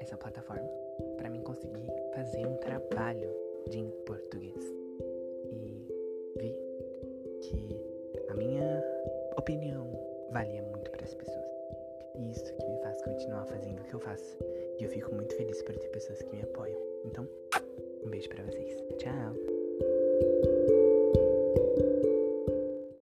essa plataforma para mim conseguir fazer um trabalho de português. E vi que a minha opinião valia muito para as pessoas. E isso que me faz continuar fazendo o que eu faço. E eu fico muito feliz por ter pessoas que me apoiam. Então, um beijo para vocês. Tchau.